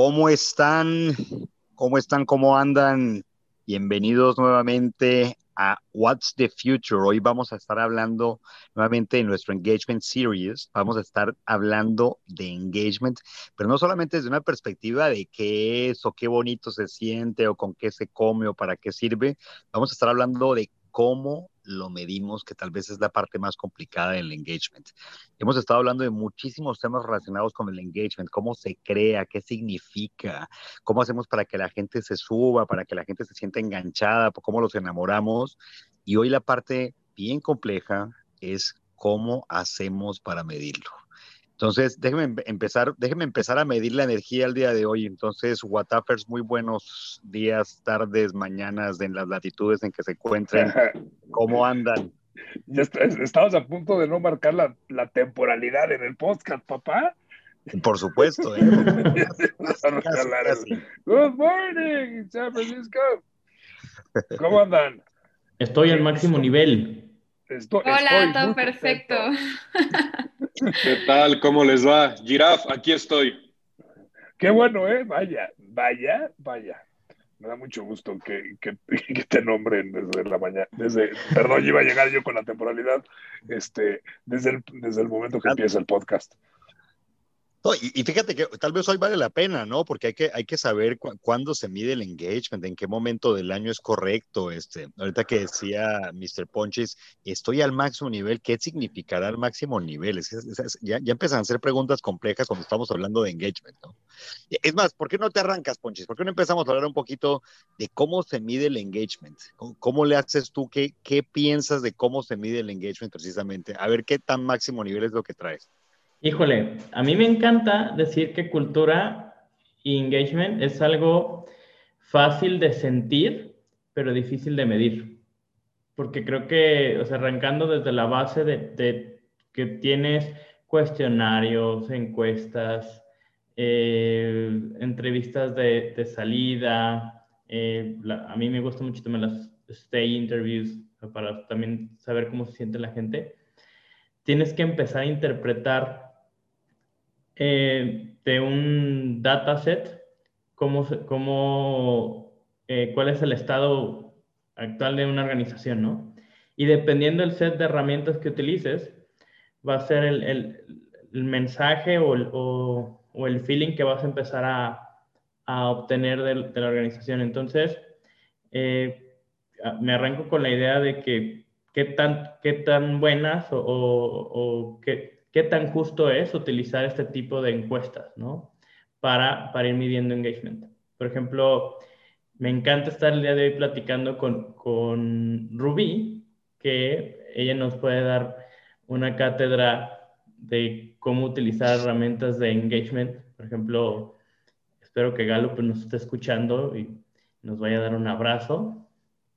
¿Cómo están? ¿Cómo están? ¿Cómo andan? Bienvenidos nuevamente a What's the Future. Hoy vamos a estar hablando nuevamente en nuestro Engagement Series. Vamos a estar hablando de engagement, pero no solamente desde una perspectiva de qué es o qué bonito se siente o con qué se come o para qué sirve. Vamos a estar hablando de cómo lo medimos, que tal vez es la parte más complicada del engagement. Hemos estado hablando de muchísimos temas relacionados con el engagement, cómo se crea, qué significa, cómo hacemos para que la gente se suba, para que la gente se sienta enganchada, cómo los enamoramos. Y hoy la parte bien compleja es cómo hacemos para medirlo. Entonces, déjenme empezar, déjenme empezar a medir la energía el día de hoy. Entonces, Whatafers, muy buenos días, tardes, mañanas, en las latitudes en que se encuentren. ¿Cómo andan? Ya estamos a punto de no marcar la, la temporalidad en el podcast, papá. Por supuesto. ¿eh? Good morning, San Francisco. ¿Cómo andan? Estoy al máximo nivel. Hola, todo perfecto. ¿Qué tal? ¿Cómo les va? Giraf, aquí estoy. Qué bueno, ¿eh? Vaya, vaya, vaya. Me da mucho gusto que, que, te nombren desde la mañana. Desde, perdón, iba a llegar yo con la temporalidad. Este, desde el, desde el momento que empieza el podcast y, fíjate que tal vez hoy vale la pena, ¿no? Porque hay que, hay que saber cuándo se mide el engagement, en qué momento del año es correcto. Este, ahorita que decía Mr. Ponches, estoy al máximo nivel, ¿qué significará el máximo nivel? ya, ya empiezan a ser preguntas complejas cuando estamos hablando de engagement, ¿no? Es más, ¿por qué no te arrancas, Ponches? ¿Por qué no empezamos a hablar un poquito de cómo se mide el engagement? ¿Cómo, le haces tú? ¿Qué, ¿Qué piensas de cómo se mide el engagement precisamente? A ver qué tan máximo nivel es lo que traes. Híjole, a mí me encanta decir que cultura y engagement es algo fácil de sentir, pero difícil de medir. Porque creo que, o sea, arrancando desde la base de, que tienes cuestionarios, encuestas, eh, entrevistas de, salida, eh, a mí me gusta mucho también las stay interviews para también saber cómo se siente la gente. Tienes que empezar a interpretar eh, de un dataset, cómo, cómo, eh, cuál es el estado actual de una organización, ¿no? Y dependiendo del set de herramientas que utilices, va a ser el, el, mensaje o el, o, el, feeling que vas a empezar a, a obtener de, de, la organización. Entonces, eh, me arranco con la idea de que qué tan, qué tan buenas o, o qué, qué tan justo es utilizar este tipo de encuestas, ¿no? Para, para ir midiendo engagement. Por ejemplo, me encanta estar el día de hoy platicando con, con Rubí, que ella nos puede dar una cátedra de cómo utilizar herramientas de engagement. Por ejemplo, espero que Galo pues, nos esté escuchando y nos vaya a dar un abrazo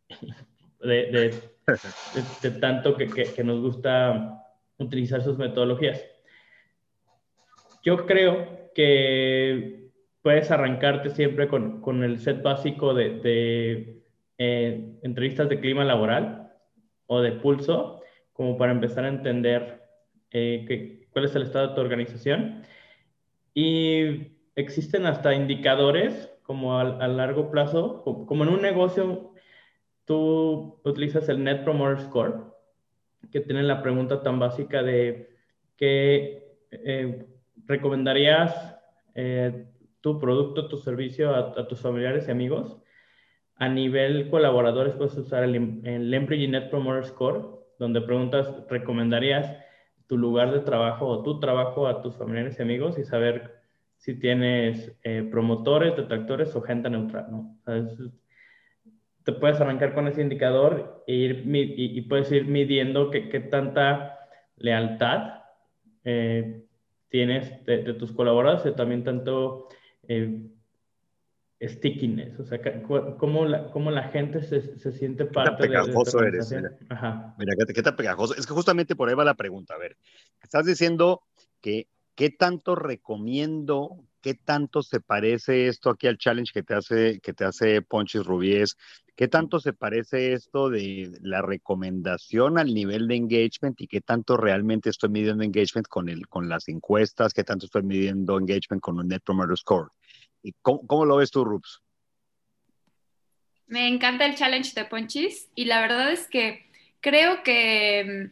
de, tanto que, que, nos gusta utilizar sus metodologías. Yo creo que puedes arrancarte siempre con, con el set básico de, eh, entrevistas de clima laboral o de pulso, como para empezar a entender eh, cuál es el estado de tu organización. Y existen hasta indicadores como a, a largo plazo, como en un negocio, tú utilizas el Net Promoter Score que tienen la pregunta tan básica de qué eh, recomendarías eh, tu producto, tu servicio a, tus familiares y amigos. A nivel colaboradores puedes usar el, el Employee Net Promoter Score, donde preguntas, ¿recomendarías tu lugar de trabajo o tu trabajo a tus familiares y amigos y saber si tienes eh, promotores, detractores o gente neutral, ¿no? Te puedes arrancar con ese indicador e ir, y, puedes ir midiendo qué, tanta lealtad eh, tienes de, tus colaboradores y también tanto eh, stickiness, o sea, cómo la, cómo la gente se, se siente parte ¿Qué tan pegajoso de, eres? Mira, Ajá. mira ¿qué, ¿qué tan pegajoso? Es que justamente por ahí va la pregunta. A ver, estás diciendo que qué tanto recomiendo ¿qué tanto se parece esto aquí al challenge que te hace, que te hace Ponchis Rubies? ¿Qué tanto se parece esto de la recomendación al nivel de engagement y qué tanto realmente estoy midiendo engagement con, el, con las encuestas? ¿Qué tanto estoy midiendo engagement con un Net Promoter Score? cómo, lo ves tú, Rups? Me encanta el challenge de Ponchis y la verdad es que creo que,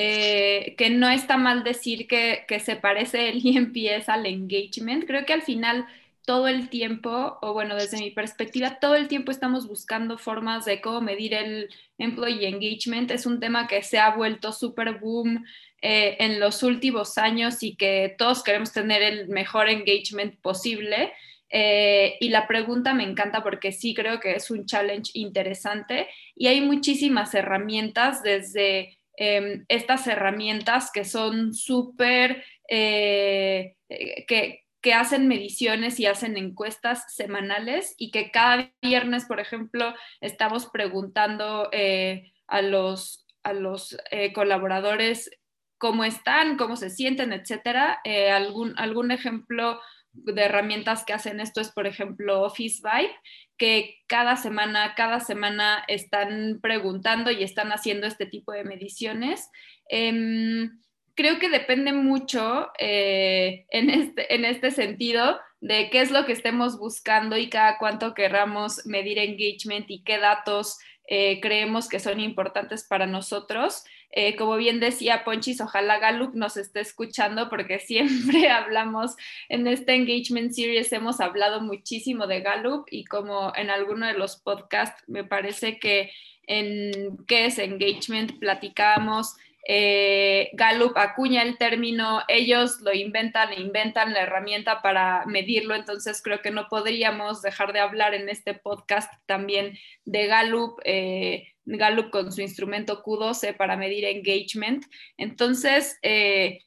eh, que no está mal decir que, que se parece el EMPS al engagement. Creo que al final todo el tiempo, o bueno, desde mi perspectiva, todo el tiempo estamos buscando formas de cómo medir el employee engagement. Es un tema que se ha vuelto súper boom eh, en los últimos años y que todos queremos tener el mejor engagement posible. Eh, y la pregunta me encanta porque sí creo que es un challenge interesante y hay muchísimas herramientas desde em, estas herramientas que son súper, eh, que, que hacen mediciones y hacen encuestas semanales y que cada viernes, por ejemplo, estamos preguntando eh, a los, a los eh, colaboradores cómo están, cómo se sienten, etcétera. Eh, algún, algún ejemplo de herramientas que hacen esto es, por ejemplo, Office Vibe, que cada semana, cada semana están preguntando y están haciendo este tipo de mediciones. Em, creo que depende mucho eh, en, este, en este sentido de qué es lo que estemos buscando y cada cuánto querramos medir engagement y qué datos eh, creemos que son importantes para nosotros. Eh, como bien decía Ponchis, ojalá Gallup nos esté escuchando porque siempre hablamos en este Engagement Series, hemos hablado muchísimo de Gallup y como en alguno de los podcasts me parece que en qué es engagement platicábamos eh, Gallup acuña el término, ellos lo inventan e inventan la herramienta para medirlo, entonces creo que no podríamos dejar de hablar en este podcast también de Gallup, eh, Gallup con su instrumento Q12 para medir engagement. Entonces, eh,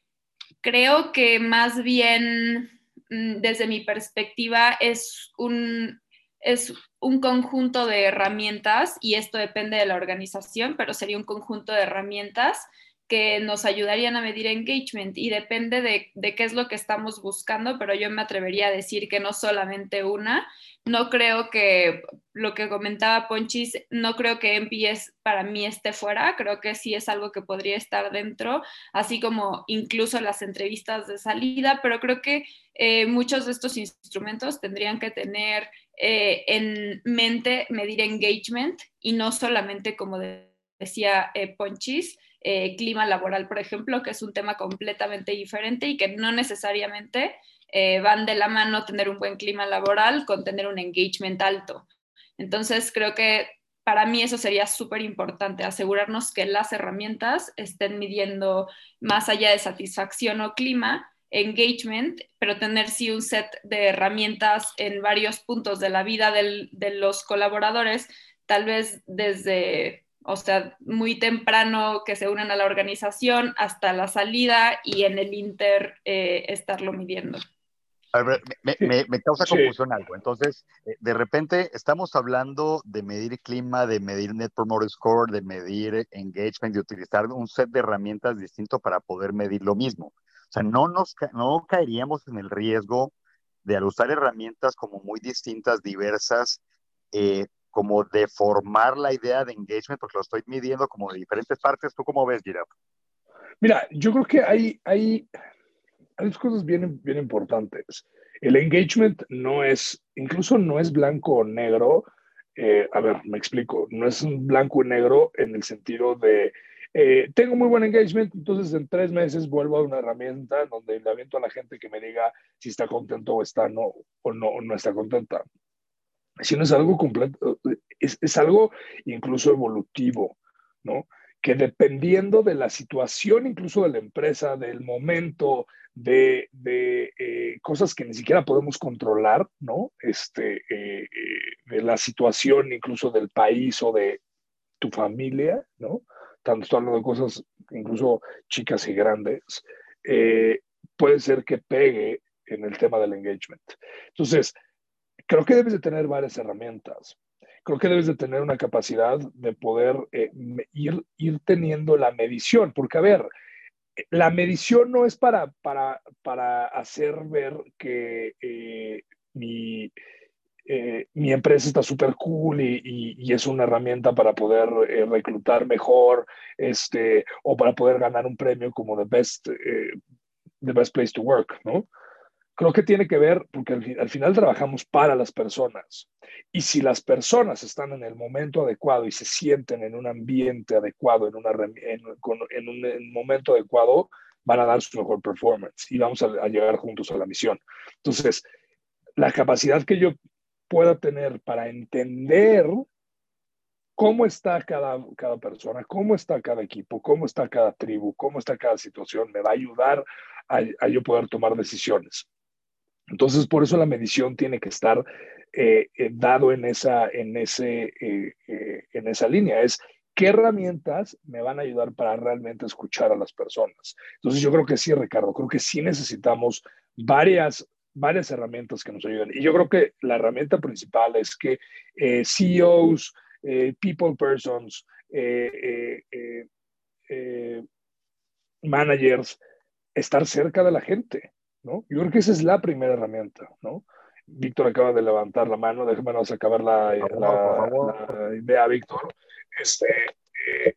creo que más bien mm, desde mi perspectiva es un, es un conjunto de herramientas y esto depende de la organización, pero sería un conjunto de herramientas que nos ayudarían a medir engagement y depende de, qué es lo que estamos buscando, pero yo me atrevería a decir que no solamente una. No creo que lo que comentaba Ponchis, no creo que MPS para mí esté fuera, creo que sí es algo que podría estar dentro, así como incluso las entrevistas de salida, pero creo que eh, muchos de estos instrumentos tendrían que tener eh, en mente medir engagement y no solamente como decía eh, Ponchis, eh, clima laboral, por ejemplo, que es un tema completamente diferente y que no necesariamente eh, van de la mano tener un buen clima laboral con tener un engagement alto. Entonces, creo que para mí eso sería súper importante, asegurarnos que las herramientas estén midiendo más allá de satisfacción o clima, engagement, pero tener sí un set de herramientas en varios puntos de la vida de los colaboradores, tal vez desde o sea, muy temprano que se unan a la organización hasta la salida y en el Inter eh, estarlo midiendo. A ver, me, causa confusión algo. Entonces, eh, de repente estamos hablando de medir clima, de medir Net Promoter Score, de medir engagement, de utilizar un set de herramientas distinto para poder medir lo mismo. O sea, no, nos, no caeríamos en el riesgo de al usar herramientas como muy distintas, diversas, eh, como deformar la idea de engagement, porque lo estoy midiendo como de diferentes partes. ¿Tú cómo ves, Giraf? Mira, yo creo que hay, hay, hay dos cosas bien, bien importantes. El engagement no es, incluso no es blanco o negro. Eh, a ver, me explico. No es un blanco y negro en el sentido de eh, tengo muy buen engagement, entonces en tres meses vuelvo a una herramienta donde le aviento a la gente que me diga si está contento o está no o no, o no está contenta sino es algo completo, es, es, algo incluso evolutivo, ¿no? Que dependiendo de la situación, incluso de la empresa, del momento, de, de eh, cosas que ni siquiera podemos controlar, ¿no? Este, eh, eh, de la situación incluso del país o de tu familia, ¿no? Tanto hablando de cosas incluso chicas y grandes, puede ser que pegue en el tema del engagement. Entonces, creo que debes de tener varias herramientas. Creo que debes de tener una capacidad de poder eh, ir, teniendo la medición, porque a ver, la medición no es para, para, para hacer ver que eh, mi, eh, mi, empresa está súper cool y, y, es una herramienta para poder reclutar mejor este, o para poder ganar un premio como the best, the best place to work, ¿no? Creo que tiene que ver, porque al, final trabajamos para las personas. Y si las personas están en el momento adecuado y se sienten en un ambiente adecuado, en, una, en, un momento adecuado, van a dar su mejor performance y vamos a, a llegar juntos a la misión. Entonces, la capacidad que yo pueda tener para entender cómo está cada, cada persona, cómo está cada equipo, cómo está cada tribu, cómo está cada situación, me va a ayudar a, yo poder tomar decisiones. Entonces, por eso la medición tiene que estar eh, eh, dado en esa, en, ese, eh, en esa línea. Es qué herramientas me van a ayudar para realmente escuchar a las personas. Entonces, yo creo que sí, Ricardo, creo que sí necesitamos varias varias herramientas que nos ayuden. Y yo creo que la herramienta principal es que CEOs, people persons, managers, estar cerca de la gente, ¿no? Yo creo que esa es la primera herramienta, ¿no? Víctor acaba de levantar la mano, déjame acabar la, la, idea, Víctor. Este, eh,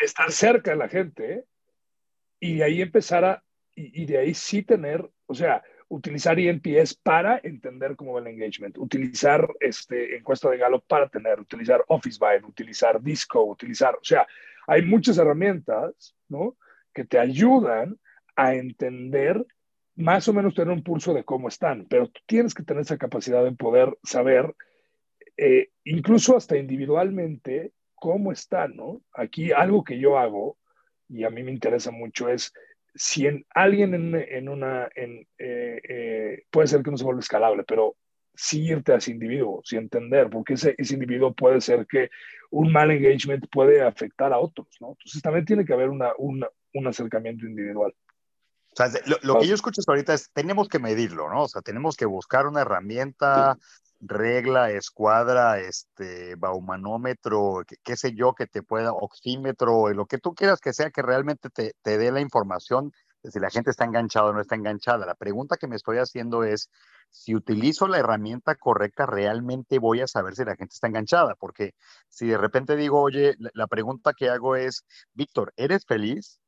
estar cerca de la gente y de ahí empezar a, y, de ahí sí tener, o sea, utilizar INPS para entender cómo va el engagement, utilizar este, encuesta de Gallup para tener, utilizar Office Vibe, utilizar Disco, utilizar, o sea, hay muchas herramientas, ¿no? Que te ayudan a entender, más o menos tener un pulso de cómo están, pero tú tienes que tener esa capacidad de poder saber, eh, incluso hasta individualmente, cómo están, ¿no? Aquí algo que yo hago, y a mí me interesa mucho, es si en, alguien en, una, en, eh, eh, puede ser que no se vuelva escalable, pero sí irte a ese individuo, sí entender, porque ese, ese individuo puede ser que un mal engagement puede afectar a otros, ¿no? Entonces también tiene que haber una, un acercamiento individual. O sea, lo, que yo escucho ahorita es, tenemos que medirlo, ¿no? O sea, tenemos que buscar una herramienta, regla, escuadra, este, baumanómetro, qué, sé yo, que te pueda, oxímetro, lo que tú quieras que sea, que realmente te, te dé la información de si la gente está enganchada o no está enganchada. La pregunta que me estoy haciendo es, si utilizo la herramienta correcta, realmente voy a saber si la gente está enganchada, porque si de repente digo, oye, la pregunta que hago es, Víctor, ¿eres feliz?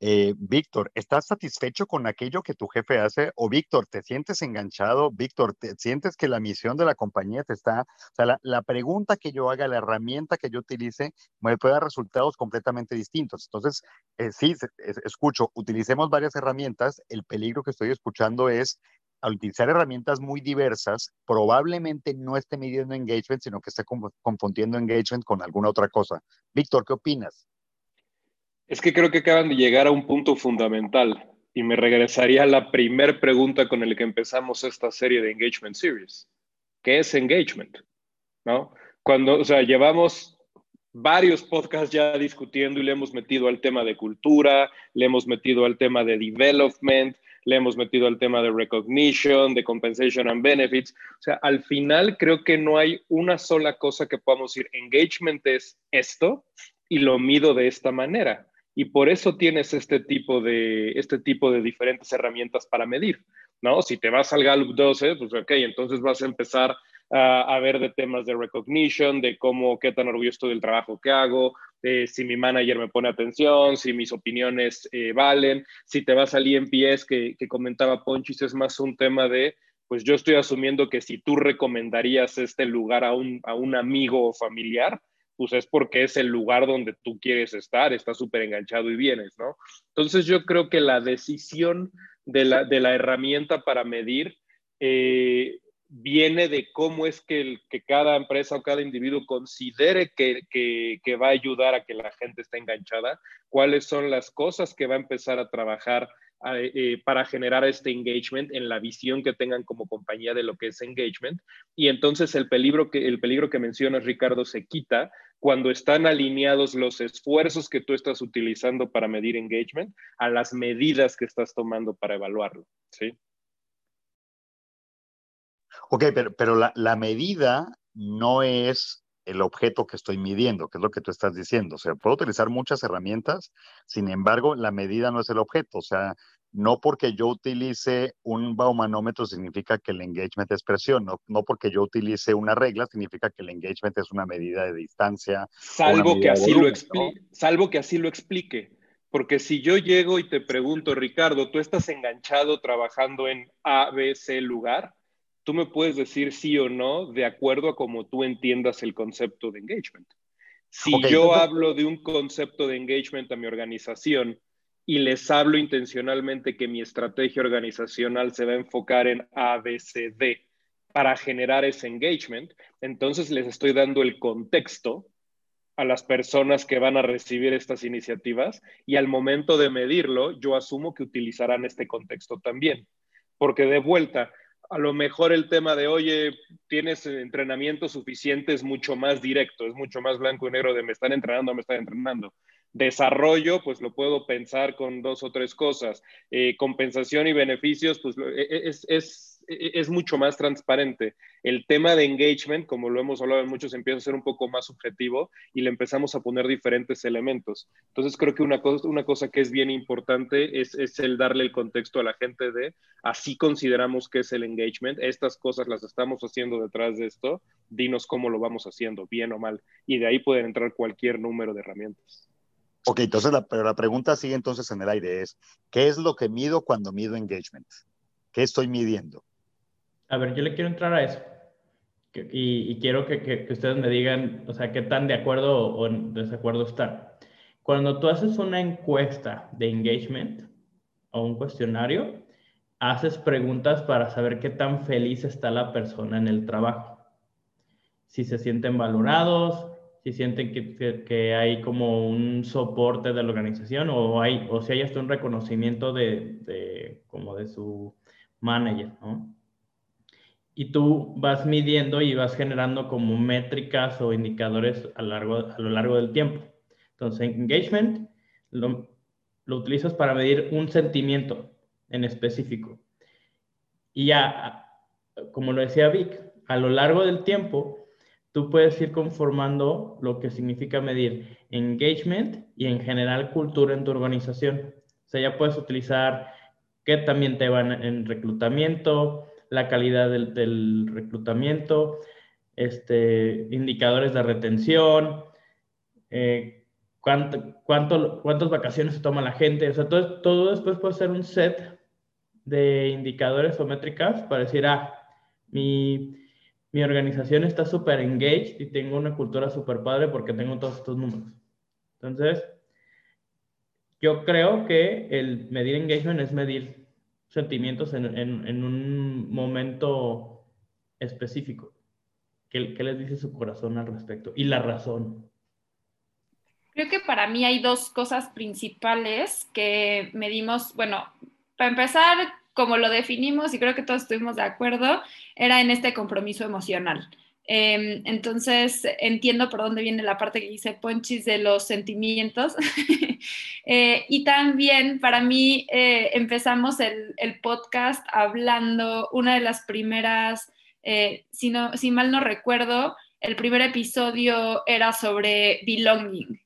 Eh, Víctor, ¿estás satisfecho con aquello que tu jefe hace? O Víctor, ¿te sientes enganchado? Víctor, ¿te sientes que la misión de la compañía te está... O sea, la, pregunta que yo haga, la herramienta que yo utilice, me puede dar resultados completamente distintos. Entonces, eh, sí, escucho, utilicemos varias herramientas. El peligro que estoy escuchando es al utilizar herramientas muy diversas, probablemente no esté midiendo engagement, sino que esté confundiendo engagement con alguna otra cosa. Víctor, ¿qué opinas? Es que creo que acaban de llegar a un punto fundamental y me regresaría a la primera pregunta con la que empezamos esta serie de Engagement Series. ¿Qué es engagement? ¿No? Cuando, o sea, llevamos varios podcasts ya discutiendo y le hemos metido al tema de cultura, le hemos metido al tema de development, le hemos metido al tema de recognition, de compensation and benefits. O sea, al final creo que no hay una sola cosa que podamos decir, engagement es esto y lo mido de esta manera y por eso tienes este tipo de, este tipo de diferentes herramientas para medir, ¿no? Si te vas al Gallup 12, pues ok, entonces vas a empezar a, ver de temas de recognition, de cómo, qué tan orgulloso estoy del trabajo que hago, si mi manager me pone atención, si mis opiniones eh, valen, si te vas al IMPS que, que comentaba Ponchis, es más un tema de, pues yo estoy asumiendo que si tú recomendarías este lugar a un, a un amigo o familiar, pues es porque es el lugar donde tú quieres estar, estás súper enganchado y vienes, ¿no? Entonces yo creo que la decisión de la, de la herramienta para medir eh, viene de cómo es que, el, que cada empresa o cada individuo considere que, que, que va a ayudar a que la gente esté enganchada, cuáles son las cosas que va a empezar a trabajar eh, para generar este engagement en la visión que tengan como compañía de lo que es engagement. Y entonces el peligro que, el peligro que mencionas, Ricardo, se quita cuando están alineados los esfuerzos que tú estás utilizando para medir engagement a las medidas que estás tomando para evaluarlo. ¿sí? Ok, pero, pero la, la medida no es el objeto que estoy midiendo, que es lo que tú estás diciendo. O sea, puedo utilizar muchas herramientas, sin embargo, la medida no es el objeto. O sea, no porque yo utilice un baumanómetro significa que el engagement es presión, no, no porque yo utilice una regla significa que el engagement es una medida de distancia. Salvo que así lo explique, salvo que así lo explique. Porque si yo llego y te pregunto, Ricardo, tú estás enganchado trabajando en A, B, C lugar, tú me puedes decir sí o no de acuerdo a cómo tú entiendas el concepto de engagement. Si yo hablo de un concepto de engagement a mi organización y les hablo intencionalmente que mi estrategia organizacional se va a enfocar en A, B, C, D para generar ese engagement, entonces les estoy dando el contexto a las personas que van a recibir estas iniciativas y al momento de medirlo, yo asumo que utilizarán este contexto también. Porque de vuelta, a lo mejor el tema de, oye, tienes entrenamiento suficiente es mucho más directo, es mucho más blanco y negro de me están entrenando, me están entrenando. Desarrollo, pues lo puedo pensar con dos o tres cosas. Eh, compensación y beneficios, pues e, e, es, es mucho más transparente. El tema de engagement, como lo hemos hablado en muchos, empieza a ser un poco más subjetivo y le empezamos a poner diferentes elementos. Entonces creo que una cosa, que es bien importante es, es el darle el contexto a la gente de así consideramos que es el engagement, estas cosas las estamos haciendo detrás de esto, dinos cómo lo vamos haciendo, bien o mal. Y de ahí pueden entrar cualquier número de herramientas. Ok, entonces la, pero la pregunta sigue entonces en el aire es, ¿qué es lo que mido cuando mido engagement? ¿Qué estoy midiendo? A ver, yo le quiero entrar a eso. Y, quiero que, ustedes me digan, o sea, qué tan de acuerdo o en desacuerdo están. Cuando tú haces una encuesta de engagement o un cuestionario, haces preguntas para saber qué tan feliz está la persona en el trabajo. Si se sienten valorados, si sienten que, que, hay como un soporte de la organización o, hay, o si hay hasta un reconocimiento de, de como de su manager, ¿no? Y tú vas midiendo y vas generando como métricas o indicadores a, largo, a lo largo del tiempo. Entonces, engagement lo, lo utilizas para medir un sentimiento en específico. Y ya, como lo decía Vic, a lo largo del tiempo, tú puedes ir conformando lo que significa medir engagement y en general cultura en tu organización. O sea, ya puedes utilizar qué también te van en reclutamiento, la calidad del, reclutamiento, este, indicadores de retención, eh, cuánto, cuánto, cuántas vacaciones se toma la gente. O sea, todo, todo después puede ser un set de indicadores o métricas para decir, ah, mi, mi organización está súper engaged y tengo una cultura súper padre porque tengo todos estos números. Entonces, yo creo que el medir engagement es medir sentimientos en, un momento específico. ¿Qué, ¿Qué, les dice su corazón al respecto? Y la razón. Creo que para mí hay dos cosas principales que medimos, bueno, para empezar, como lo definimos y creo que todos estuvimos de acuerdo, era en este compromiso emocional. Em, entonces, entiendo por dónde viene la parte que dice Ponchis de los sentimientos. Eh, y también para mí eh, empezamos el, podcast hablando, una de las primeras, eh, si, si mal no recuerdo, el primer episodio era sobre belonging.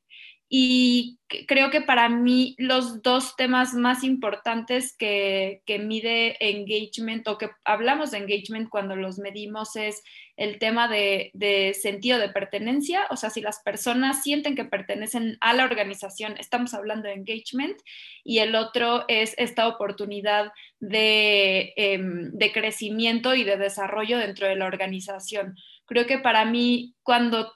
Y creo que para mí los dos temas más importantes que, mide engagement o que hablamos de engagement cuando los medimos es el tema de, de, sentido de pertenencia, o sea, si las personas sienten que pertenecen a la organización, estamos hablando de engagement, y el otro es esta oportunidad de, em, de crecimiento y de desarrollo dentro de la organización. Creo que para mí, cuando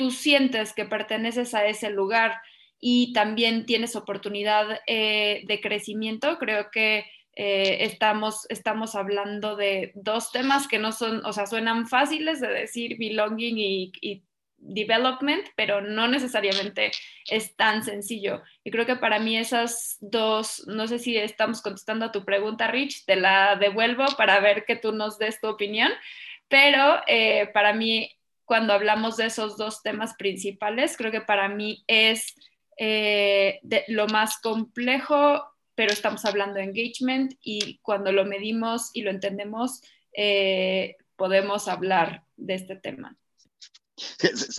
tú sientes que perteneces a ese lugar y también tienes oportunidad eh, de crecimiento, creo que eh, estamos, estamos hablando de dos temas que no son, o sea, suenan fáciles de decir belonging y, development, pero no necesariamente es tan sencillo. Y creo que para mí esas dos, no sé si estamos contestando a tu pregunta, Rich, te la devuelvo para ver que tú nos des tu opinión, pero eh, para mí cuando hablamos de esos dos temas principales, creo que para mí es eh, lo más complejo, pero estamos hablando de engagement y cuando lo medimos y lo entendemos, eh, podemos hablar de este tema.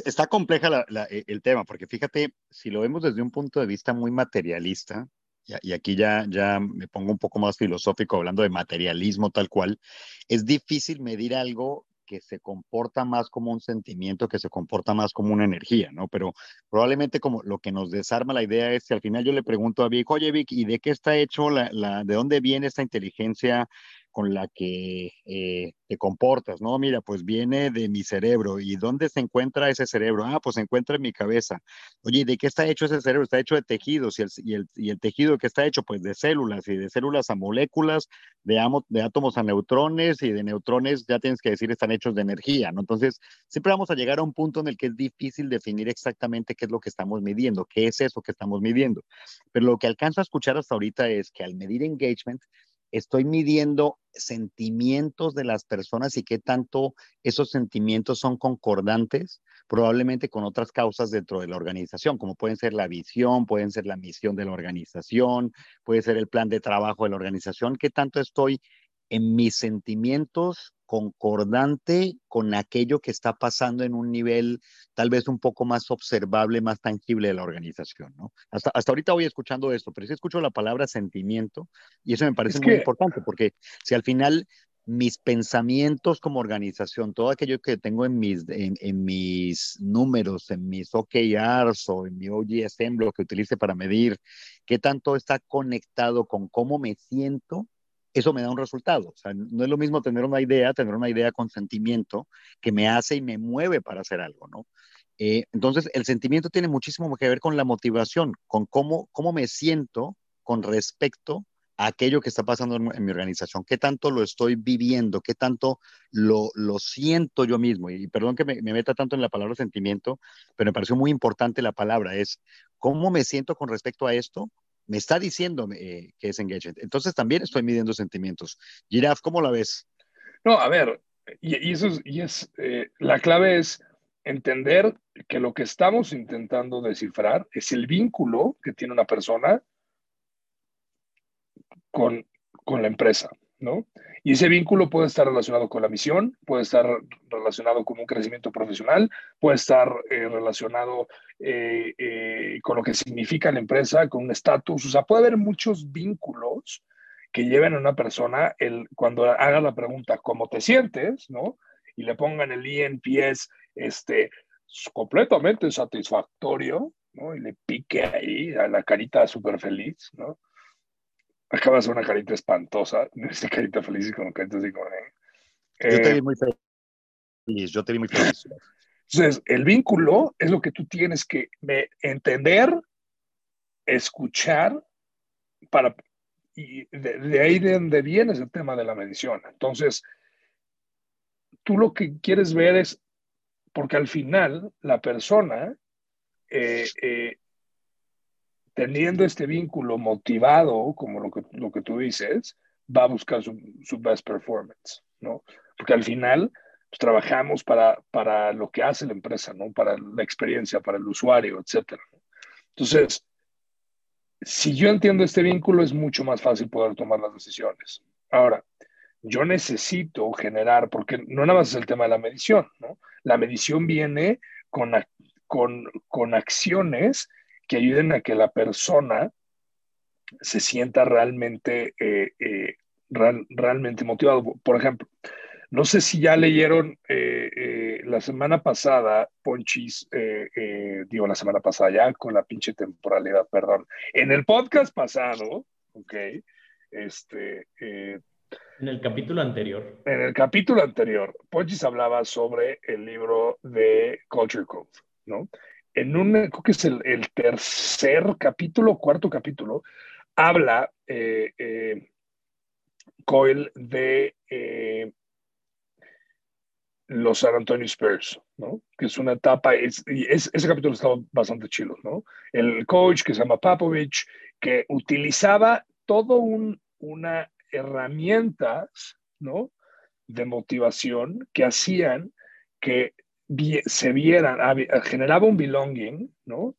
Está compleja e, el tema, porque fíjate, si lo vemos desde un punto de vista muy materialista, y aquí ya, ya me pongo un poco más filosófico hablando de materialismo tal cual, es difícil medir algo que se comporta más como un sentimiento, que se comporta más como una energía, ¿no? Pero probablemente como lo que nos desarma la idea es que al final yo le pregunto a Vic, oye Vic, ¿y de qué está hecho la de dónde viene esta inteligencia con la que eh, te comportas, ¿no? Mira, pues viene de mi cerebro. ¿Y dónde se encuentra ese cerebro? Ah, pues se encuentra en mi cabeza. Oye, ¿de qué está hecho ese cerebro? Está hecho de tejidos y el, y el, y el tejido que está hecho, pues de células y de células a moléculas, de, de átomos a neutrones y de neutrones, ya tienes que decir, están hechos de energía, ¿no? Entonces, siempre vamos a llegar a un punto en el que es difícil definir exactamente qué es lo que estamos midiendo, qué es eso que estamos midiendo. Pero lo que alcanzo a escuchar hasta ahorita es que al medir engagement, estoy midiendo sentimientos de las personas y qué tanto esos sentimientos son concordantes probablemente con otras causas dentro de la organización, como pueden ser la visión, pueden ser la misión de la organización, puede ser el plan de trabajo de la organización, qué tanto estoy en mis sentimientos concordante con aquello que está pasando en un nivel tal vez un poco más observable, más tangible de la organización, ¿no? Hasta, hasta ahorita voy escuchando esto, pero sí escucho la palabra sentimiento y eso me parece muy importante porque si al final mis pensamientos como organización, todo aquello que tengo en mis, en, en mis números, en mis OKRs o en mi OGSM, lo que utilice para medir, qué tanto está conectado con cómo me siento eso me da un resultado. O sea, no es lo mismo tener una idea, tener una idea con sentimiento que me hace y me mueve para hacer algo, ¿no? Eh, entonces, el sentimiento tiene muchísimo que ver con la motivación, con cómo, cómo me siento con respecto a aquello que está pasando en, mi organización, qué tanto lo estoy viviendo, qué tanto lo, lo siento yo mismo. Y, perdón que me, me, meta tanto en la palabra sentimiento, pero me pareció muy importante la palabra, es cómo me siento con respecto a esto me está diciendo eh, que es engagement. Entonces también estoy midiendo sentimientos. Giraf, ¿cómo la ves? No, a ver, y, eso es, y es eh, la clave es entender que lo que estamos intentando descifrar es el vínculo que tiene una persona con, con la empresa, ¿no? Y ese vínculo puede estar relacionado con la misión, puede estar relacionado con un crecimiento profesional, puede estar eh, relacionado eh, eh, con lo que significa la empresa, con un estatus. O sea, puede haber muchos vínculos que lleven a una persona el, cuando haga la pregunta, ¿cómo te sientes? ¿no? Y le pongan el INPS este, completamente satisfactorio, ¿no? Y le pique ahí a la carita súper feliz, ¿no? Acaba de una carita espantosa, esa carita feliz y con carita así como... Eh, yo te vi muy feliz, yo te vi muy feliz. Entonces, el vínculo es lo que tú tienes que entender, escuchar, para, y de, ahí de donde viene el tema de la medición. Entonces, tú lo que quieres ver es, porque al final la persona eh, eh, teniendo este vínculo motivado, como lo que, lo que tú dices, va a buscar su, su best performance, ¿no? Porque al final pues, trabajamos para, para lo que hace la empresa, ¿no? Para la experiencia, para el usuario, etc. Entonces, si yo entiendo este vínculo, es mucho más fácil poder tomar las decisiones. Ahora, yo necesito generar, porque no nada más es el tema de la medición, ¿no? La medición viene con, con, con acciones que ayuden a que la persona se sienta realmente, eh, eh, realmente motivado. Por ejemplo, no sé si ya leyeron eh, la semana pasada, Ponchis, digo la semana pasada ya con la pinche temporalidad, perdón. En el podcast pasado, ok, este... en el capítulo anterior. En el capítulo anterior, Ponchis hablaba sobre el libro de Culture Code, ¿no? En un, creo que es el, tercer capítulo, cuarto capítulo, habla eh, eh, Coyle de eh, los San Antonio Spurs, ¿no? Que es una etapa, es, ese capítulo estaba bastante chido, ¿no? El coach que se llama Papovich, que utilizaba todo un, una herramientas, ¿no? De motivación que hacían que se vieran, generaba un belonging, ¿no?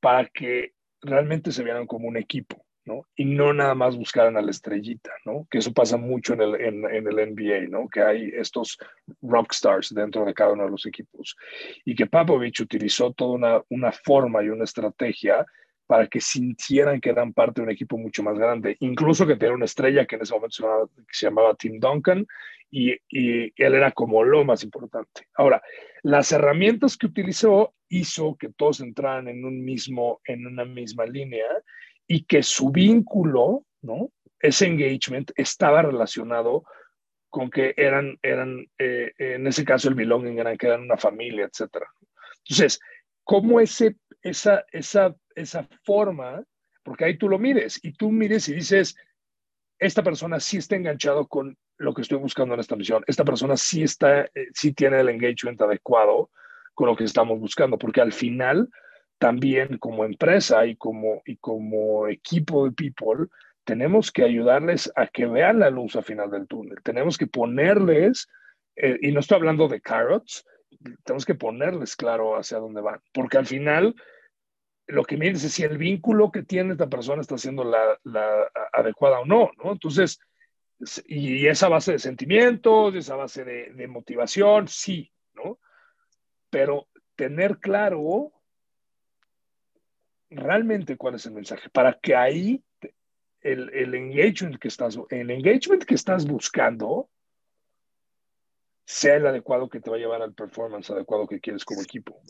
Para que realmente se vieran como un equipo, ¿no? Y no nada más buscaran a la estrellita, ¿no? Que eso pasa mucho en el, en, el NBA, ¿no? Que hay estos rockstars dentro de cada uno de los equipos. Y que Papovich utilizó toda una, una forma y una estrategia para que sintieran que eran parte de un equipo mucho más grande, incluso que tenía una estrella que en ese momento se llamaba, se llamaba Tim Duncan y, y, él era como lo más importante. Ahora, las herramientas que utilizó hizo que todos entraran en un mismo, en una misma línea y que su vínculo, ¿no? Ese engagement estaba relacionado con que eran, eran eh, en ese caso el belonging eran que eran una familia, etcétera. Entonces, ¿cómo ese, esa, esa, esa forma, porque ahí tú lo mires y tú mires y dices, esta persona sí está enganchado con lo que estoy buscando en esta misión, esta persona sí está, eh, sí tiene el engagement adecuado con lo que estamos buscando, porque al final también como empresa y como, y como equipo de people, tenemos que ayudarles a que vean la luz al final del túnel. Tenemos que ponerles, eh, y no estoy hablando de carrots, tenemos que ponerles claro hacia dónde van, porque al final lo que dice es si el vínculo que tiene esta persona está siendo la, la adecuada o no, ¿no? Entonces, y esa base de sentimientos, esa base de, de motivación, sí, ¿no? Pero tener claro realmente cuál es el mensaje, para que ahí el, el, engagement que estás, el engagement que estás buscando sea el adecuado que te va a llevar al performance adecuado que quieres como equipo.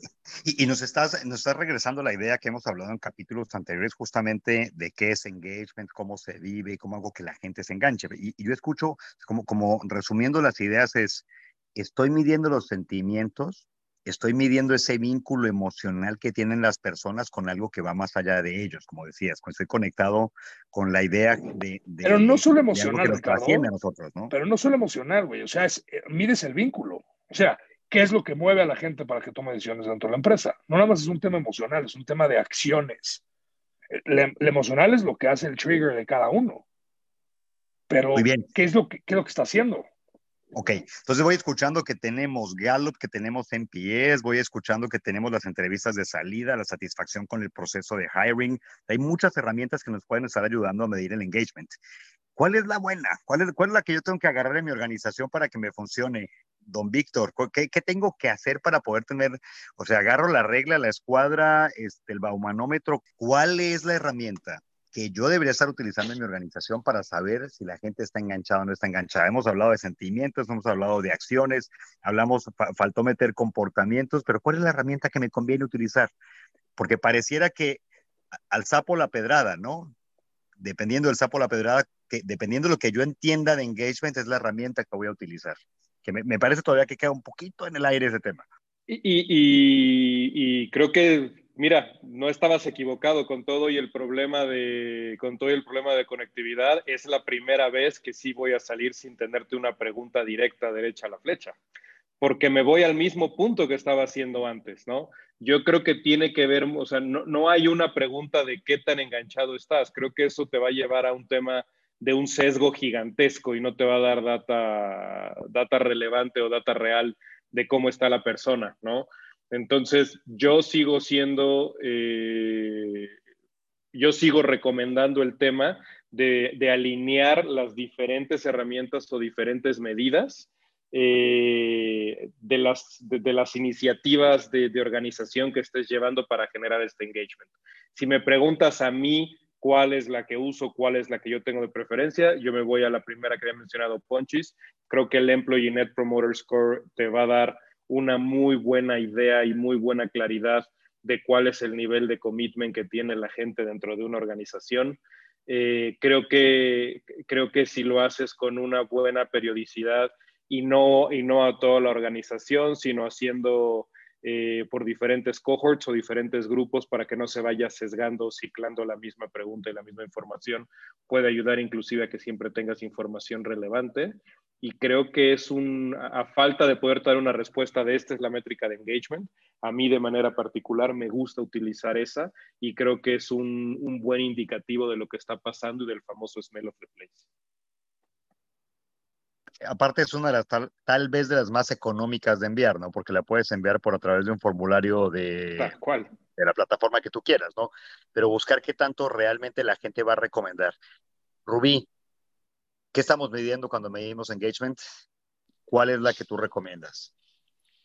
Y, y, nos, estás, nos estás regresando la idea que hemos hablado en capítulos anteriores justamente de qué es engagement, cómo se vive, cómo hago que la gente se enganche. Y, y yo escucho, como, como resumiendo las ideas, es, estoy midiendo los sentimientos, estoy midiendo ese vínculo emocional que tienen las personas con algo que va más allá de ellos, como decías, estoy conectado con la idea de... de pero no solo emocional, que Ricardo, a nosotros, ¿no? Pero no solo emocional, güey, o sea, es, eh, mides el vínculo, o sea, ¿qué es lo que mueve a la gente para que tome decisiones dentro de la empresa? No nada más es un tema emocional, es un tema de acciones. Lo emocional es lo que hace el trigger de cada uno. Pero, ¿qué es, lo que, ¿qué es lo que está haciendo? Ok, entonces voy escuchando que tenemos Gallup, que tenemos NPS, voy escuchando que tenemos las entrevistas de salida, la satisfacción con el proceso de hiring. Hay muchas herramientas que nos pueden estar ayudando a medir el engagement. ¿Cuál es la buena? ¿Cuál es, cuál es la que yo tengo que agarrar en mi organización para que me funcione? Don Víctor, ¿qué, ¿qué, tengo que hacer para poder tener, o sea, agarro la regla, la escuadra, este, el baumanómetro, ¿cuál es la herramienta? Que yo debería estar utilizando en mi organización para saber si la gente está enganchada o no está enganchada. Hemos hablado de sentimientos, hemos hablado de acciones, hablamos, fa faltó meter comportamientos, pero ¿cuál es la herramienta que me conviene utilizar? Porque pareciera que al sapo la pedrada, ¿no? Dependiendo del sapo la pedrada, que, dependiendo de lo que yo entienda de engagement, es la herramienta que voy a utilizar. Que me, me parece todavía que queda un poquito en el aire ese tema. Y, creo que mira, no estabas equivocado con todo y el problema de con todo el problema de conectividad. Es la primera vez que sí voy a salir sin tenerte una pregunta directa derecha a la flecha, porque me voy al mismo punto que estaba haciendo antes, ¿no? Yo creo que tiene que ver, o sea, no, no hay una pregunta de qué tan enganchado estás. Creo que eso te va a llevar a un tema de un sesgo gigantesco y no te va a dar data, data relevante o data real de cómo está la persona, ¿no? Entonces, yo sigo siendo, eh, yo sigo recomendando el tema de, alinear las diferentes herramientas o diferentes medidas eh, de, las, de, las iniciativas de, de organización que estés llevando para generar este engagement. Si me preguntas a mí cuál es la que uso, cuál es la que yo tengo de preferencia, yo me voy a la primera que había mencionado, Ponchis. Creo que el Employee Net Promoter Score te va a dar una muy buena idea y muy buena claridad de cuál es el nivel de commitment que tiene la gente dentro de una organización. Eh, creo, que, creo que si lo haces con una buena periodicidad y no, y no a toda la organización, sino haciendo eh, por diferentes cohorts o diferentes grupos para que no se vaya sesgando, ciclando la misma pregunta y la misma información, puede ayudar inclusive a que siempre tengas información relevante y creo que es un, a falta de poder dar una respuesta de esta es la métrica de engagement, a mí de manera particular me gusta utilizar esa y creo que es un, un buen indicativo de lo que está pasando y del famoso smell of the place. Aparte es una de las tal, tal vez de las más económicas de enviar, ¿no? Porque la puedes enviar por a través de un formulario de, Tal cual. de la plataforma que tú quieras, ¿no? Pero buscar qué tanto realmente la gente va a recomendar. Rubí, ¿Qué estamos midiendo cuando medimos engagement? ¿Cuál es la que tú recomiendas?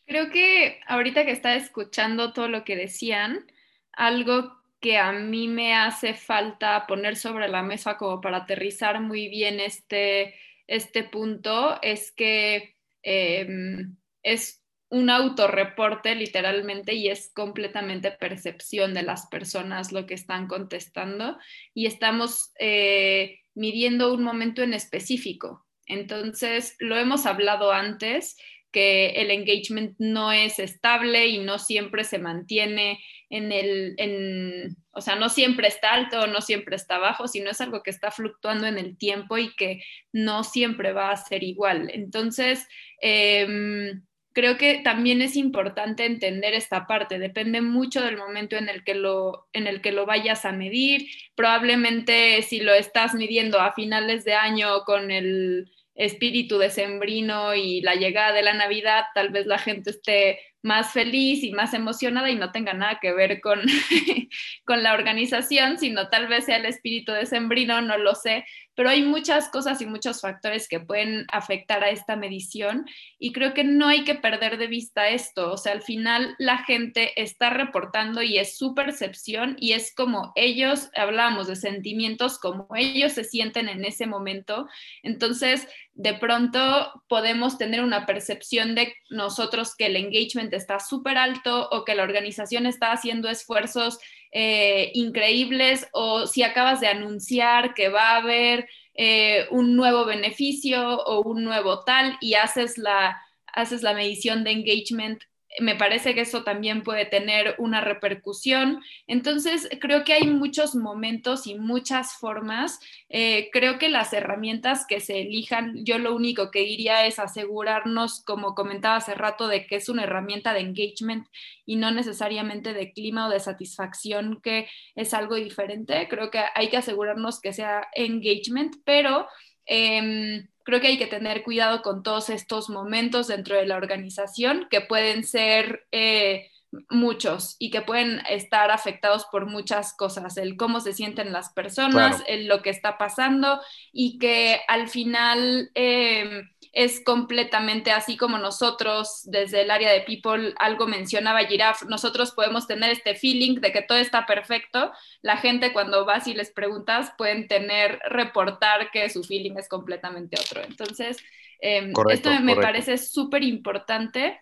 Creo que ahorita que está escuchando todo lo que decían, algo que a mí me hace falta poner sobre la mesa como para aterrizar muy bien este, este punto es que em, es un autorreporte literalmente y es completamente percepción de las personas lo que están contestando y estamos eh, midiendo un momento en específico. Entonces, lo hemos hablado antes, que el engagement no es estable y no siempre se mantiene en el, en, o sea, no siempre está alto, no siempre está bajo, sino es algo que está fluctuando en el tiempo y que no siempre va a ser igual. Entonces, em, creo que también es importante entender esta parte. Depende mucho del momento en el que lo, en el que lo vayas a medir. Probablemente si lo estás midiendo a finales de año con el espíritu decembrino y la llegada de la Navidad, tal vez la gente esté más feliz y más emocionada y no tenga nada que ver con, con la organización, sino tal vez sea el espíritu decembrino, no lo sé, pero hay muchas cosas y muchos factores que pueden afectar a esta medición y creo que no hay que perder de vista esto, o sea, al final la gente está reportando y es su percepción y es como ellos, hablamos de sentimientos, como ellos se sienten en ese momento, entonces de pronto podemos tener una percepción de nosotros que el engagement está súper alto o que la organización está haciendo esfuerzos eh, increíbles o si acabas de anunciar que va a haber eh, un nuevo beneficio o un nuevo tal y haces la, haces la medición de engagement me parece que eso también puede tener una repercusión. Entonces, creo que hay muchos momentos y muchas formas. Eh, creo que las herramientas que se elijan, yo lo único que diría es asegurarnos, como comentaba hace rato, de que es una herramienta de engagement y no necesariamente de clima o de satisfacción, que es algo diferente. Creo que hay que asegurarnos que sea engagement, pero... Em, creo que hay que tener cuidado con todos estos momentos dentro de la organización que pueden ser eh, muchos y que pueden estar afectados por muchas cosas, el cómo se sienten las personas, lo que está pasando y que al final eh, es completamente así como nosotros desde el área de people, algo mencionaba Giraffe, nosotros podemos tener este feeling de que todo está perfecto, la gente cuando vas y les preguntas pueden tener, reportar que su feeling es completamente otro. Entonces, em, esto me parece súper importante.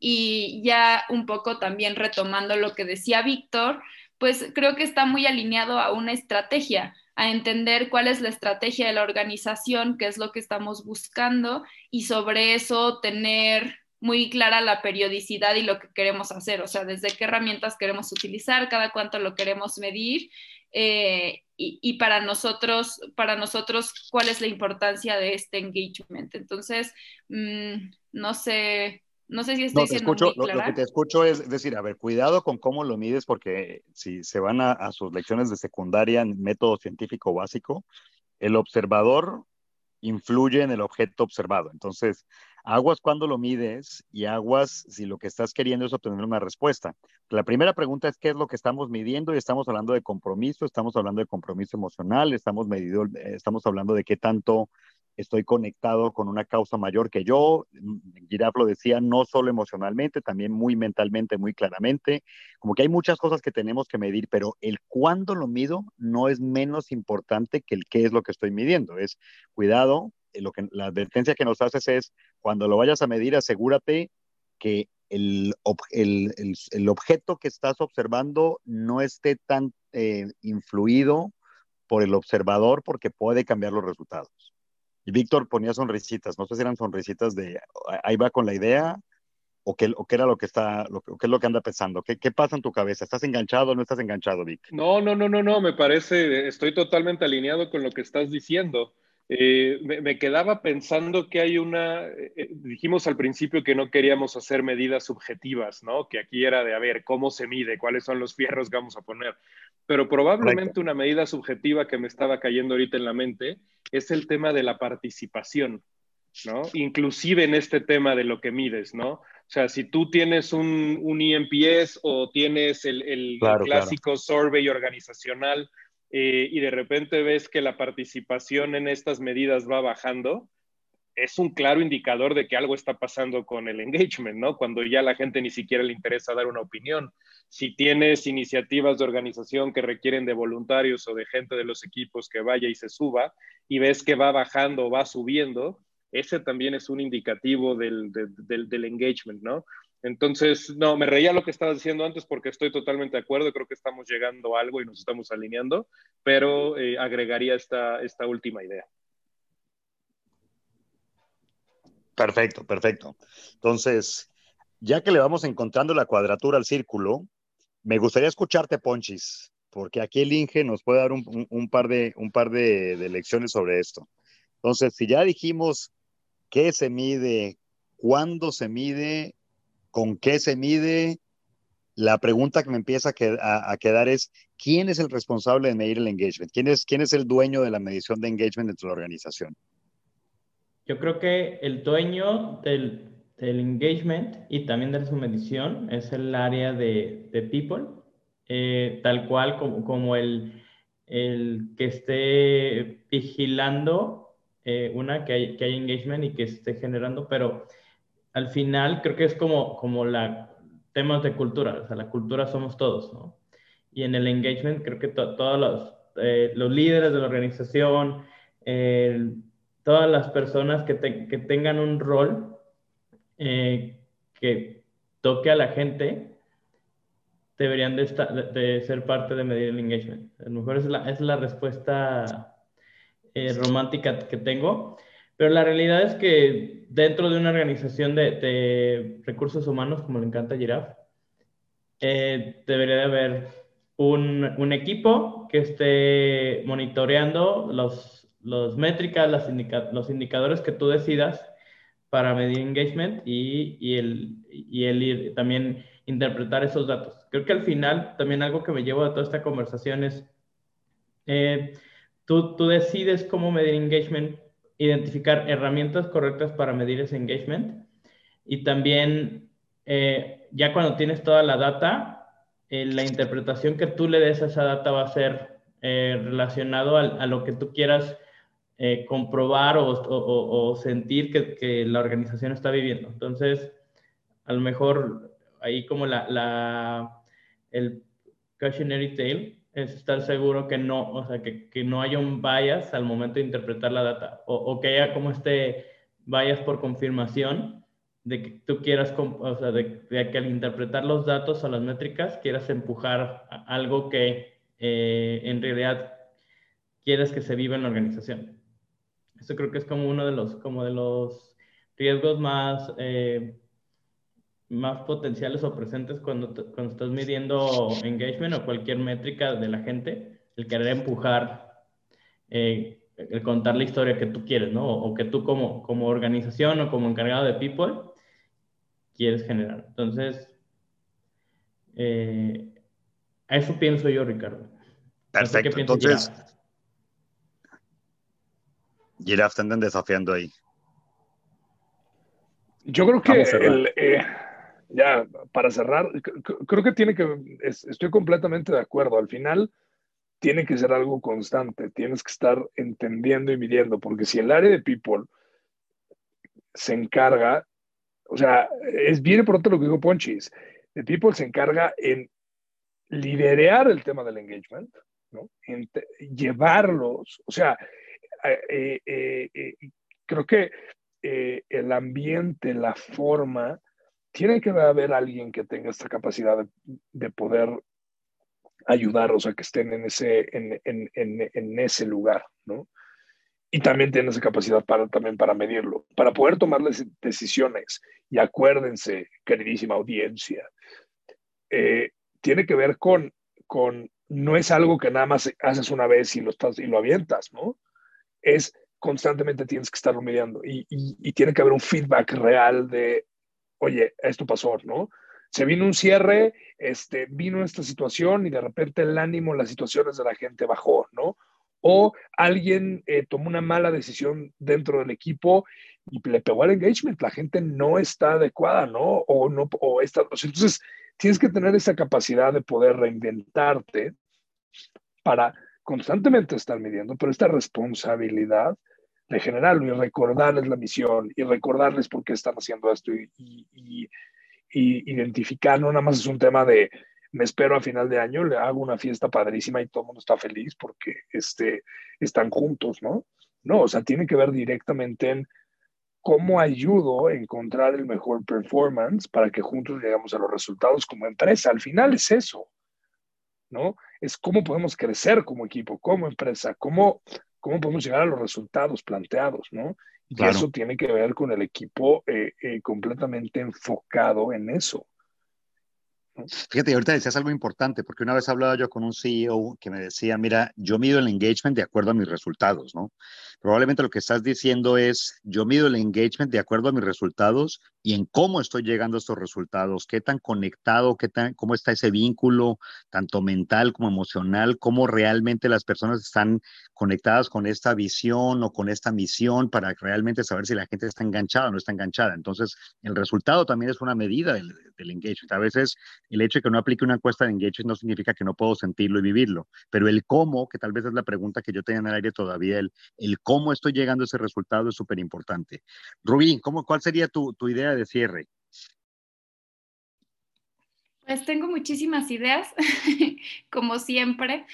Y ya un poco también retomando lo que decía Víctor, pues creo que está muy alineado a una estrategia a entender cuál es la estrategia de la organización, qué es lo que estamos buscando y sobre eso tener muy clara la periodicidad y lo que queremos hacer, o sea, desde qué herramientas queremos utilizar, cada cuánto lo queremos medir eh, y, para nosotros, para nosotros, cuál es la importancia de este engagement. Entonces, mm, no sé, no sé si estoy diciendo muy clara. Lo, que te escucho es decir, a ver, cuidado con cómo lo mides, porque si se van a, sus lecciones de secundaria en método científico básico, el observador influye en el objeto observado. Entonces, aguas cuando lo mides y aguas si lo que estás queriendo es obtener una respuesta. La primera pregunta es qué es lo que estamos midiendo y estamos hablando de compromiso, estamos hablando de compromiso emocional, estamos, medido, estamos hablando de qué tanto estoy conectado con una causa mayor que yo. Giraffe lo decía, no solo emocionalmente, también muy mentalmente, muy claramente. Como que hay muchas cosas que tenemos que medir, pero el cuándo lo mido no es menos importante que el qué es lo que estoy midiendo. Es cuidado, eh, lo que, la advertencia que nos haces es, cuando lo vayas a medir, asegúrate que el, objeto que estás observando no esté tan eh, influido por el observador porque puede cambiar los resultados. Y Víctor ponía sonrisitas, no sé si eran sonrisitas de ahí va con la idea o qué, o qué era lo que está, lo, qué es lo que anda pensando. ¿Qué, ¿Qué pasa en tu cabeza? ¿Estás enganchado o no estás enganchado, Vic? No, no, no, no, no, me parece, estoy totalmente alineado con lo que estás diciendo. Eh, me, quedaba pensando que hay una, eh, eh, dijimos al principio que no queríamos hacer medidas subjetivas, ¿no? Que aquí era de, a ver, ¿cómo se mide? ¿Cuáles son los fierros que vamos a poner? Pero probablemente una medida subjetiva que me estaba cayendo ahorita en la mente es el tema de la participación, ¿no? Inclusive en este tema de lo que mides, ¿no? O sea, si tú tienes un, un EMPS o tienes el, clásico survey organizacional, eh, y de repente ves que la participación en estas medidas va bajando, es un claro indicador de que algo está pasando con el engagement, ¿no? Cuando ya la gente ni siquiera le interesa dar una opinión. Si tienes iniciativas de organización que requieren de voluntarios o de gente de los equipos que vaya y se suba y ves que va bajando o va subiendo, ese también es un indicativo del, del, engagement, ¿no? Entonces, no, me reía lo que estabas diciendo antes porque estoy totalmente de acuerdo, creo que estamos llegando a algo y nos estamos alineando, pero eh, agregaría esta, esta última idea. Perfecto, perfecto. Entonces, ya que le vamos encontrando la cuadratura al círculo, me gustaría escucharte, Ponchis, porque aquí el Inge nos puede dar un, par, de, un par de, lecciones sobre esto. Entonces, si ya dijimos qué se mide, cuándo se mide, con qué se mide, la pregunta que me empieza a, quedar es, ¿quién es el responsable de medir el engagement? ¿Quién es, ¿Quién es el dueño de la medición de engagement dentro de la organización? Yo creo que el dueño del, engagement y también de su medición es el área de, people, eh, tal cual como, el, el, que esté vigilando eh, una, que hay, que hay engagement y que esté generando, pero al final creo que es como, como la temas de cultura, o sea, la cultura somos todos, ¿no? Y en el engagement creo que todos los, eh, los líderes de la organización, todas las personas que, tengan un rol eh, que toque a la gente deberían de, ser parte de medir el engagement. A lo mejor es la, es la respuesta eh, romántica que tengo, pero la realidad es que dentro de una organización de, recursos humanos, como le encanta Giraffe, eh, debería de haber un, un, equipo que esté monitoreando los las métricas, las los indicadores que tú decidas para medir engagement y, y, el, y el también interpretar esos datos. Creo que al final también algo que me llevo de toda esta conversación es, eh, tú, tú decides cómo medir engagement, identificar herramientas correctas para medir ese engagement y también eh, ya cuando tienes toda la data, eh, la interpretación que tú le des a esa data va a ser relacionado a, a, lo que tú quieras eh, comprobar o, sentir que, la organización está viviendo. Entonces, a lo mejor ahí como la, la el cautionary tale es estar seguro que no, o sea, que, que, no haya un bias al momento de interpretar la data o, que haya como este bias por confirmación de que tú quieras, o sea, de, que al interpretar los datos o las métricas quieras empujar algo que eh, en realidad quieres que se viva en la organización. Eso creo que es como uno de los, como de los riesgos más, eh, más potenciales o presentes cuando, cuando estás midiendo engagement o cualquier métrica de la gente, el querer empujar, eh, el contar la historia que tú quieres, ¿no? O, que tú como, como organización o como encargado de people quieres generar. Entonces, eh, a eso pienso yo, Ricardo. Perfecto. Entonces, Giraffe te desafiando ahí. Yo creo que, eh, ya para cerrar, creo que tiene que, estoy completamente de acuerdo. Al final, tiene que ser algo constante. Tienes que estar entendiendo y midiendo, porque si el área de people se encarga, o sea, es bien pronto lo que dijo Ponchis, de people se encarga en liderear el tema del engagement, ¿no? En llevarlos, o sea, eh, eh, eh, creo que el ambiente, la forma, tiene que haber alguien que tenga esta capacidad de, poder ayudar, o sea, que estén en ese, en, en, ese lugar, ¿no? Y también tiene esa capacidad para, también para medirlo, para poder tomar las decisiones. Y acuérdense, queridísima audiencia, tiene que ver con, con, no es algo que nada más haces una vez y lo, estás, y lo avientas, ¿no? es constantemente tienes que estarlo midiendo y, y, tiene que haber un feedback real de, oye, esto pasó, ¿no? Se vino un cierre, este, vino esta situación y de repente el ánimo, las situaciones de la gente bajó, ¿no? O alguien eh, tomó una mala decisión dentro del equipo y le pegó al engagement, la gente no está adecuada, ¿no? O no, o está, entonces tienes que tener esa capacidad de poder reinventarte para constantemente estar midiendo, pero esta responsabilidad de generarlo y recordarles la misión y recordarles por qué están haciendo esto y, y, identificar, no nada más es un tema de me espero a final de año, le hago una fiesta padrísima y todo el mundo está feliz porque este, están juntos, ¿no? No, o sea, tiene que ver directamente en cómo ayudo a encontrar el mejor performance para que juntos llegamos a los resultados como empresa. Al final es eso, ¿no? Es cómo podemos crecer como equipo, como empresa, cómo, cómo podemos llegar a los resultados planteados, ¿no? Y eso tiene que ver con el equipo eh, eh, completamente enfocado en eso. Fíjate, ahorita decías algo importante, porque una vez hablaba yo con un CEO que me decía, mira, yo mido el engagement de acuerdo a mis resultados, ¿no? Probablemente lo que estás diciendo es, yo mido el engagement de acuerdo a mis resultados y en cómo estoy llegando a estos resultados, qué tan conectado, qué tan, cómo está ese vínculo, tanto mental como emocional, cómo realmente las personas están conectadas con esta visión o con esta misión para realmente saber si la gente está enganchada o no está enganchada. Entonces, el resultado también es una medida del, del engagement. A veces el hecho de que no aplique una encuesta de engagement no significa que no puedo sentirlo y vivirlo, pero el cómo, que tal vez es la pregunta que yo tenía en el aire todavía, el, el cómo estoy llegando a ese resultado es súper importante. Rubí, ¿cómo, ¿cuál sería tu, tu idea de cierre? Pues tengo muchísimas ideas, como siempre,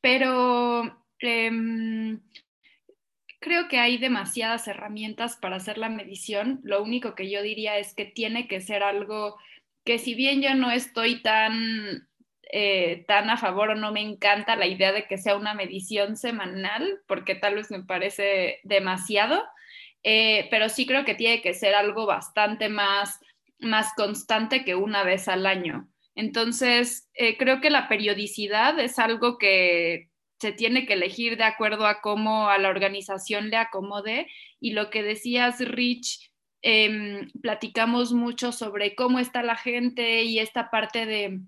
pero eh, creo que hay demasiadas herramientas para hacer la medición. Lo único que yo diría es que tiene que ser algo que si bien yo no estoy tan, eh, tan a favor o no me encanta la idea de que sea una medición semanal, porque tal vez me parece demasiado, eh, pero sí creo que tiene que ser algo bastante más, más constante que una vez al año. Entonces, eh, creo que la periodicidad es algo que se tiene que elegir de acuerdo a cómo a la organización le acomode. Y lo que decías, Rich, em, platicamos mucho sobre cómo está la gente y esta parte de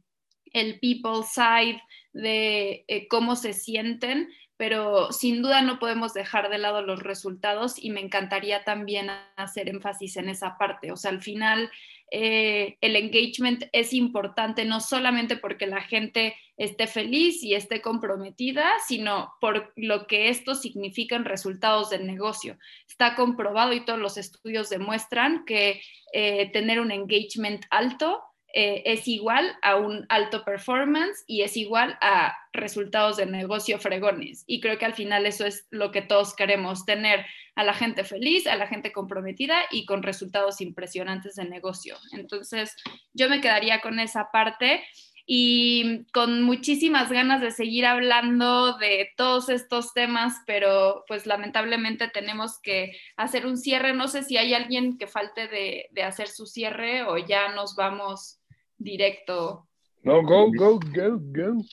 el people side, de eh, cómo se sienten pero sin duda no podemos dejar de lado los resultados y me encantaría también hacer énfasis en esa parte. O sea, al final eh, el engagement es importante no solamente porque la gente esté feliz y esté comprometida, sino por lo que esto significa en resultados del negocio. Está comprobado y todos los estudios demuestran que eh, tener un engagement alto eh, es igual a un alto performance y es igual a resultados de negocio fregones. Y creo que al final eso es lo que todos queremos, tener a la gente feliz, a la gente comprometida y con resultados impresionantes de negocio. Entonces, yo me quedaría con esa parte y con muchísimas ganas de seguir hablando de todos estos temas, pero pues lamentablemente tenemos que hacer un cierre. No sé si hay alguien que falte de, de hacer su cierre o ya nos vamos directo. No, go, go, go, go.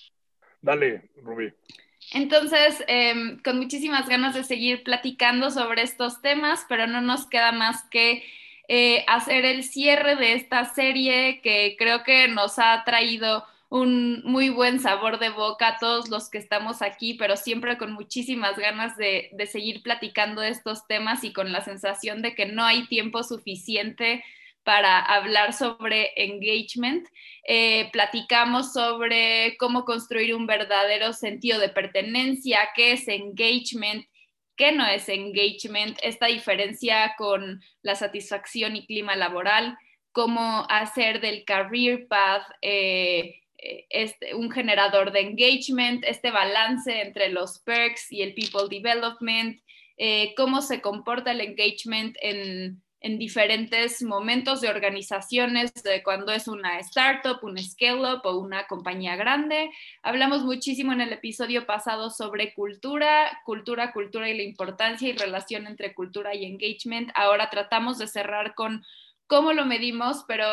Dale, Rubí. Entonces, em, con muchísimas ganas de seguir platicando sobre estos temas, pero no nos queda más que eh, hacer el cierre de esta serie que creo que nos ha traído un muy buen sabor de boca a todos los que estamos aquí, pero siempre con muchísimas ganas de, de seguir platicando de estos temas y con la sensación de que no hay tiempo suficiente para hablar sobre engagement. Eh, platicamos sobre cómo construir un verdadero sentido de pertenencia, qué es engagement, qué no es engagement, esta diferencia con la satisfacción y clima laboral, cómo hacer del career path eh, este, un generador de engagement, este balance entre los perks y el people development, eh, cómo se comporta el engagement en en diferentes momentos de organizaciones, cuando es una startup, un scale-up o una compañía grande. Hablamos muchísimo en el episodio pasado sobre cultura, cultura, cultura y la importancia y relación entre cultura y engagement. Ahora tratamos de cerrar con cómo lo medimos, pero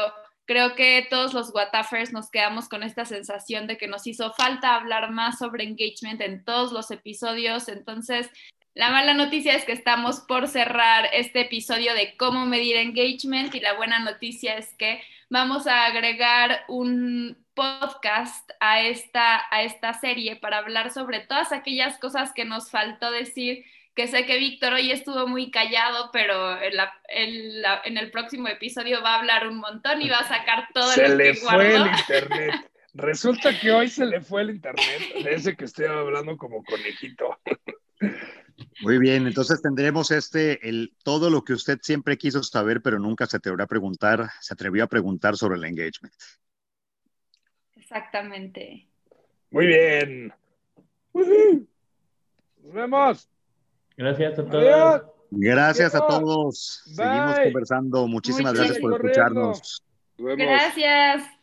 creo que todos los Whatafers nos quedamos con esta sensación de que nos hizo falta hablar más sobre engagement en todos los episodios. Entonces, la mala noticia es que estamos por cerrar este episodio de cómo medir engagement y la buena noticia es que vamos a agregar un podcast a esta, a esta serie para hablar sobre todas aquellas cosas que nos faltó decir, que sé que Víctor hoy estuvo muy callado, pero en, el próximo episodio va a hablar un montón y va a sacar todo se lo le que fue el internet. Resulta que hoy se le fue el internet, de ese que estoy hablando como conejito. Muy bien, entonces tendremos este, el, todo lo que usted siempre quiso saber, pero nunca se atrevió a preguntar, se atrevió a preguntar sobre el engagement. Exactamente. Muy bien. Nos vemos. Gracias a todos. Adiós. Gracias a todos. Bye. Seguimos conversando. Muchísimas gracias por escucharnos. Gracias.